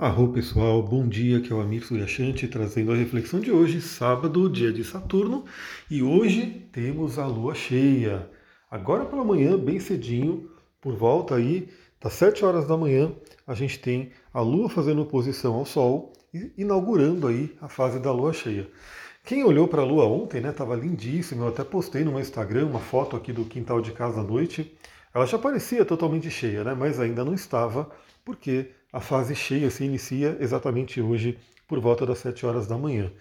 Arro pessoal, bom dia, que é o Amir Suryashanti trazendo a reflexão de hoje, sábado, dia de Saturno, e hoje temos a lua cheia. Agora pela manhã, bem cedinho, por volta aí das 7 horas da manhã, a gente tem a lua fazendo oposição ao sol e inaugurando aí a fase da lua cheia. Quem olhou para a lua ontem, né, estava lindíssimo, eu até postei no meu Instagram uma foto aqui do quintal de casa à noite. Ela já parecia totalmente cheia, né, mas ainda não estava, porque a fase cheia se inicia exatamente hoje, por volta das 7 horas da manhã.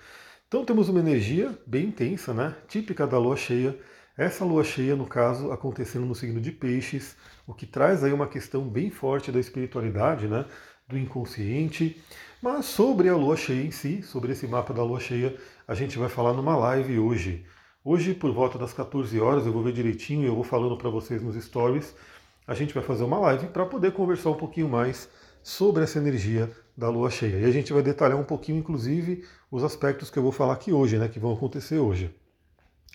Então temos uma energia bem intensa, né? típica da lua cheia. Essa lua cheia, no caso, acontecendo no signo de Peixes, o que traz aí uma questão bem forte da espiritualidade, né? do inconsciente. Mas sobre a lua cheia em si, sobre esse mapa da lua cheia, a gente vai falar numa live hoje. Hoje, por volta das 14 horas, eu vou ver direitinho e eu vou falando para vocês nos stories. A gente vai fazer uma live para poder conversar um pouquinho mais sobre essa energia da lua cheia. E a gente vai detalhar um pouquinho, inclusive, os aspectos que eu vou falar aqui hoje, né, que vão acontecer hoje.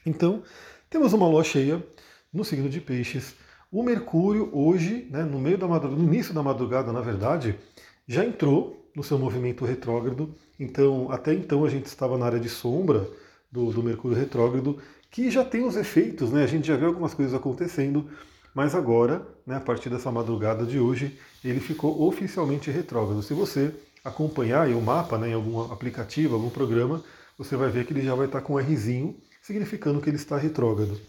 Então, temos uma lua cheia no signo de Peixes. O Mercúrio hoje, né, no meio da no início da madrugada, na verdade, já entrou no seu movimento retrógrado. Então, até então a gente estava na área de sombra do, do Mercúrio retrógrado, que já tem os efeitos, né? A gente já vê algumas coisas acontecendo, mas agora, né, a partir dessa madrugada de hoje, ele ficou oficialmente retrógrado. Se você acompanhar o mapa né, em algum aplicativo, algum programa, você vai ver que ele já vai estar com um Rzinho, significando que ele está retrógrado.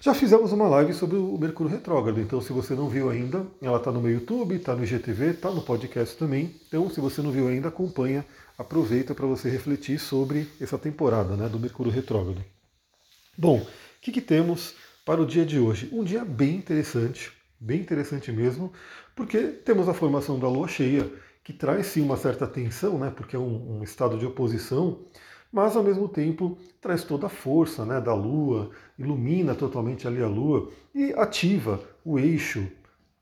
Já fizemos uma live sobre o Mercúrio retrógrado, então se você não viu ainda, ela está no meu YouTube, está no IGTV, está no podcast também. Então, se você não viu ainda, acompanha, aproveita para você refletir sobre essa temporada né, do Mercúrio retrógrado. Bom, o que, que temos para o dia de hoje. Um dia bem interessante, bem interessante mesmo, porque temos a formação da lua cheia, que traz sim uma certa tensão, né, porque é um, um estado de oposição, mas ao mesmo tempo traz toda a força né, da lua, ilumina totalmente ali a lua e ativa o eixo,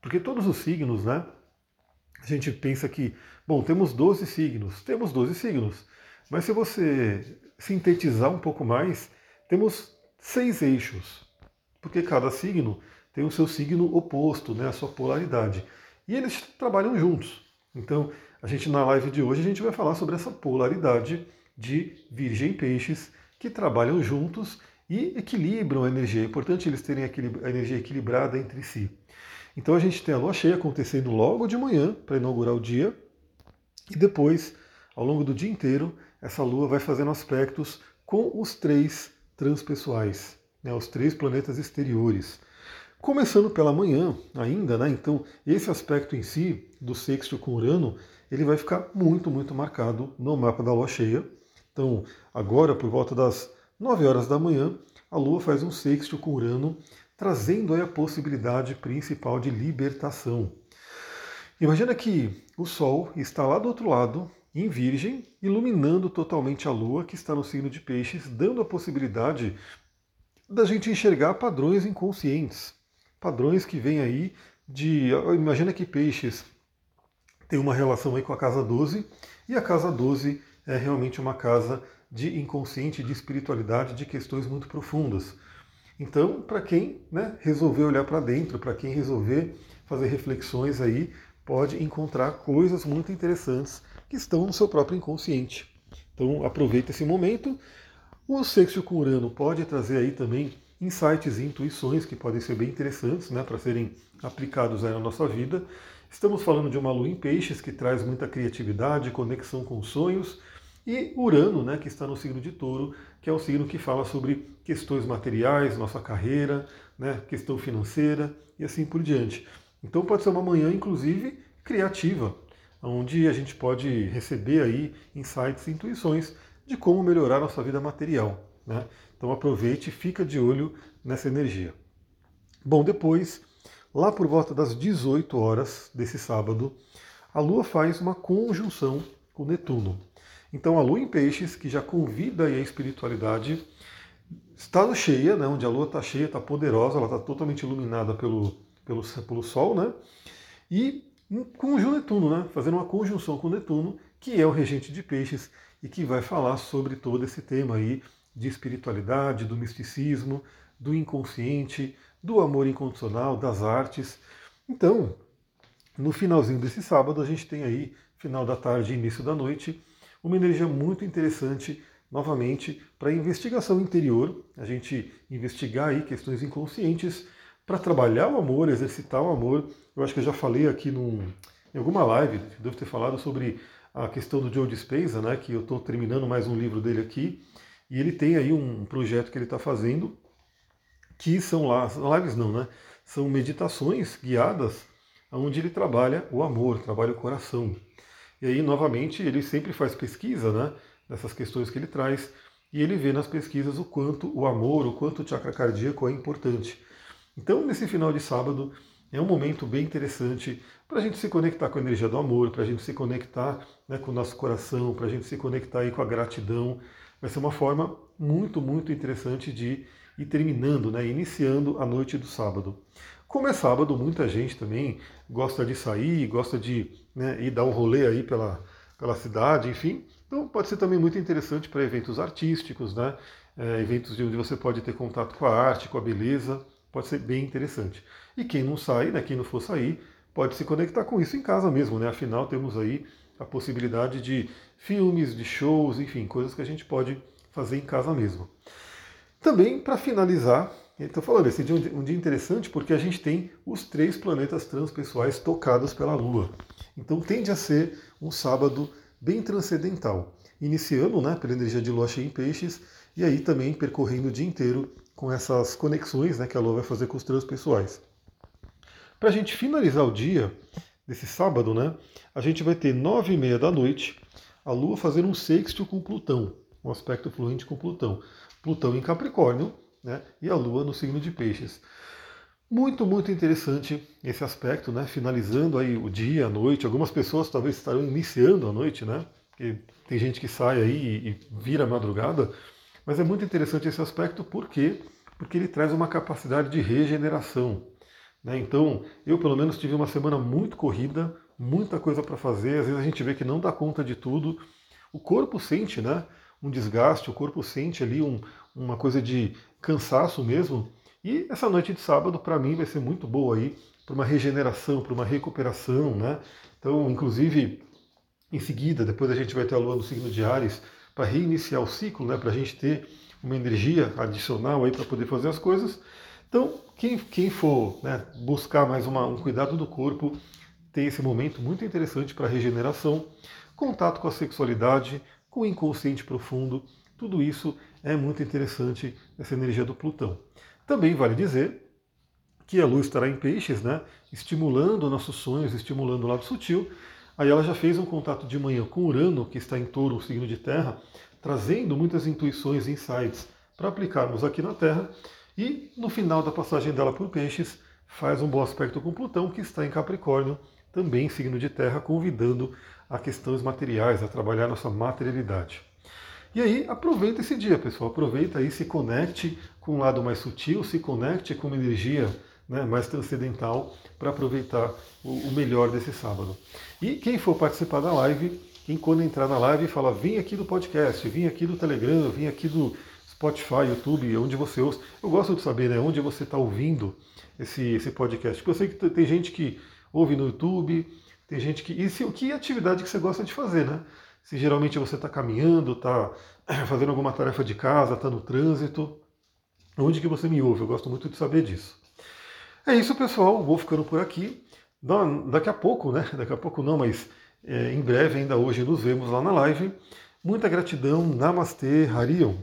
porque todos os signos, né, a gente pensa que, bom, temos 12 signos, temos 12 signos, mas se você sintetizar um pouco mais, temos seis eixos, porque cada signo tem o seu signo oposto, né, a sua polaridade. E eles trabalham juntos. Então, a gente na live de hoje a gente vai falar sobre essa polaridade de Virgem e Peixes que trabalham juntos e equilibram a energia. É importante eles terem a energia equilibrada entre si. Então a gente tem a lua cheia acontecendo logo de manhã para inaugurar o dia e depois, ao longo do dia inteiro, essa lua vai fazendo aspectos com os três transpessoais né, os três planetas exteriores. Começando pela manhã ainda, né? Então, esse aspecto em si do sexto com Urano, ele vai ficar muito, muito marcado no mapa da Lua cheia. Então, agora, por volta das 9 horas da manhã, a Lua faz um sexto com Urano, trazendo aí a possibilidade principal de libertação. Imagina que o Sol está lá do outro lado, em Virgem, iluminando totalmente a Lua, que está no signo de Peixes, dando a possibilidade da gente enxergar padrões inconscientes, padrões que vêm aí de. Imagina que peixes tem uma relação aí com a casa 12, e a casa 12 é realmente uma casa de inconsciente, de espiritualidade, de questões muito profundas. Então, para quem né, resolver olhar para dentro, para quem resolver fazer reflexões aí, pode encontrar coisas muito interessantes que estão no seu próprio inconsciente. Então, aproveita esse momento o sexto com Urano pode trazer aí também insights e intuições que podem ser bem interessantes né, para serem aplicados aí na nossa vida. Estamos falando de uma lua em peixes que traz muita criatividade, conexão com sonhos, e Urano, né, que está no signo de touro, que é o signo que fala sobre questões materiais, nossa carreira, né, questão financeira e assim por diante. Então pode ser uma manhã, inclusive, criativa, onde a gente pode receber aí insights e intuições de como melhorar nossa vida material. Né? Então aproveite e fica de olho nessa energia. Bom, depois, lá por volta das 18 horas desse sábado, a Lua faz uma conjunção com Netuno. Então a Lua em Peixes, que já convida a espiritualidade, está no cheia, né, onde a Lua está cheia, está poderosa, ela está totalmente iluminada pelo, pelo, pelo Sol, né? E com o Netuno, né? Fazendo uma conjunção com Netuno, que é o regente de peixes e que vai falar sobre todo esse tema aí de espiritualidade, do misticismo, do inconsciente, do amor incondicional, das artes. Então, no finalzinho desse sábado, a gente tem aí, final da tarde e início da noite, uma energia muito interessante, novamente, para investigação interior, a gente investigar aí questões inconscientes, para trabalhar o amor, exercitar o amor. Eu acho que eu já falei aqui num, em alguma live, devo ter falado sobre a questão do Joe Dispenza, né, que eu estou terminando mais um livro dele aqui, e ele tem aí um projeto que ele está fazendo, que são lives não, né? São meditações guiadas onde ele trabalha o amor, trabalha o coração. E aí, novamente, ele sempre faz pesquisa né, dessas questões que ele traz, e ele vê nas pesquisas o quanto o amor, o quanto o chakra cardíaco é importante. Então, nesse final de sábado, é um momento bem interessante para a gente se conectar com a energia do amor, para a gente se conectar né, com o nosso coração, para a gente se conectar aí com a gratidão. Vai ser uma forma muito, muito interessante de ir terminando, né, iniciando a noite do sábado. Como é sábado, muita gente também gosta de sair, gosta de né, ir dar um rolê aí pela, pela cidade, enfim. Então pode ser também muito interessante para eventos artísticos, né? É, eventos onde você pode ter contato com a arte, com a beleza, pode ser bem interessante. E quem não sai, né, quem não for sair, pode se conectar com isso em casa mesmo, né? Afinal, temos aí a possibilidade de filmes, de shows, enfim, coisas que a gente pode fazer em casa mesmo. Também, para finalizar, Estou falando, esse dia é um dia interessante porque a gente tem os três planetas transpessoais tocados pela Lua. Então tende a ser um sábado bem transcendental, iniciando né, pela energia de Lua cheia em peixes e aí também percorrendo o dia inteiro com essas conexões né, que a Lua vai fazer com os transpessoais. Para a gente finalizar o dia desse sábado, né, a gente vai ter nove e meia da noite a Lua fazendo um sexto com Plutão, um aspecto fluente com Plutão. Plutão em Capricórnio né, e a Lua no signo de Peixes. Muito, muito interessante esse aspecto, né? Finalizando aí o dia, a noite. Algumas pessoas talvez estarão iniciando a noite, né? Porque tem gente que sai aí e vira madrugada. Mas é muito interessante esse aspecto, por quê? Porque ele traz uma capacidade de regeneração. Né? Então, eu pelo menos tive uma semana muito corrida, muita coisa para fazer. Às vezes a gente vê que não dá conta de tudo. O corpo sente, né? Um desgaste, o corpo sente ali um, uma coisa de cansaço mesmo. E essa noite de sábado, para mim, vai ser muito boa aí, para uma regeneração, para uma recuperação, né? Então, inclusive, em seguida, depois a gente vai ter a lua no signo de Ares, para reiniciar o ciclo, né? Para a gente ter uma energia adicional aí para poder fazer as coisas. Então, quem, quem for né, buscar mais uma, um cuidado do corpo, tem esse momento muito interessante para regeneração, contato com a sexualidade, com o inconsciente profundo, tudo isso é muito interessante essa energia do Plutão. Também vale dizer que a Lua estará em peixes, né, estimulando nossos sonhos, estimulando o lado sutil. Aí ela já fez um contato de manhã com Urano, que está em touro, o signo de terra, trazendo muitas intuições e insights para aplicarmos aqui na Terra. E no final da passagem dela por peixes, faz um bom aspecto com Plutão, que está em Capricórnio, também signo de terra, convidando a questões materiais, a trabalhar nossa materialidade. E aí aproveita esse dia, pessoal. Aproveita aí, se conecte com um lado mais sutil, se conecte com uma energia né, mais transcendental para aproveitar o, melhor desse sábado. E quem for participar da live, quem quando entrar na live fala, vim aqui do podcast, vim aqui do Telegram, vim aqui do Spotify, YouTube, onde você ouça. Eu gosto de saber né, onde você está ouvindo esse, esse podcast. Porque eu sei que tem gente que ouve no YouTube, tem gente que. E se, que atividade que você gosta de fazer, né? se geralmente você está caminhando, está fazendo alguma tarefa de casa, está no trânsito, onde que você me ouve? Eu gosto muito de saber disso. É isso, pessoal. Vou ficando por aqui. Daqui a pouco, né? Daqui a pouco não, mas é, em breve, ainda hoje, nos vemos lá na live. Muita gratidão. Namastê, Harion.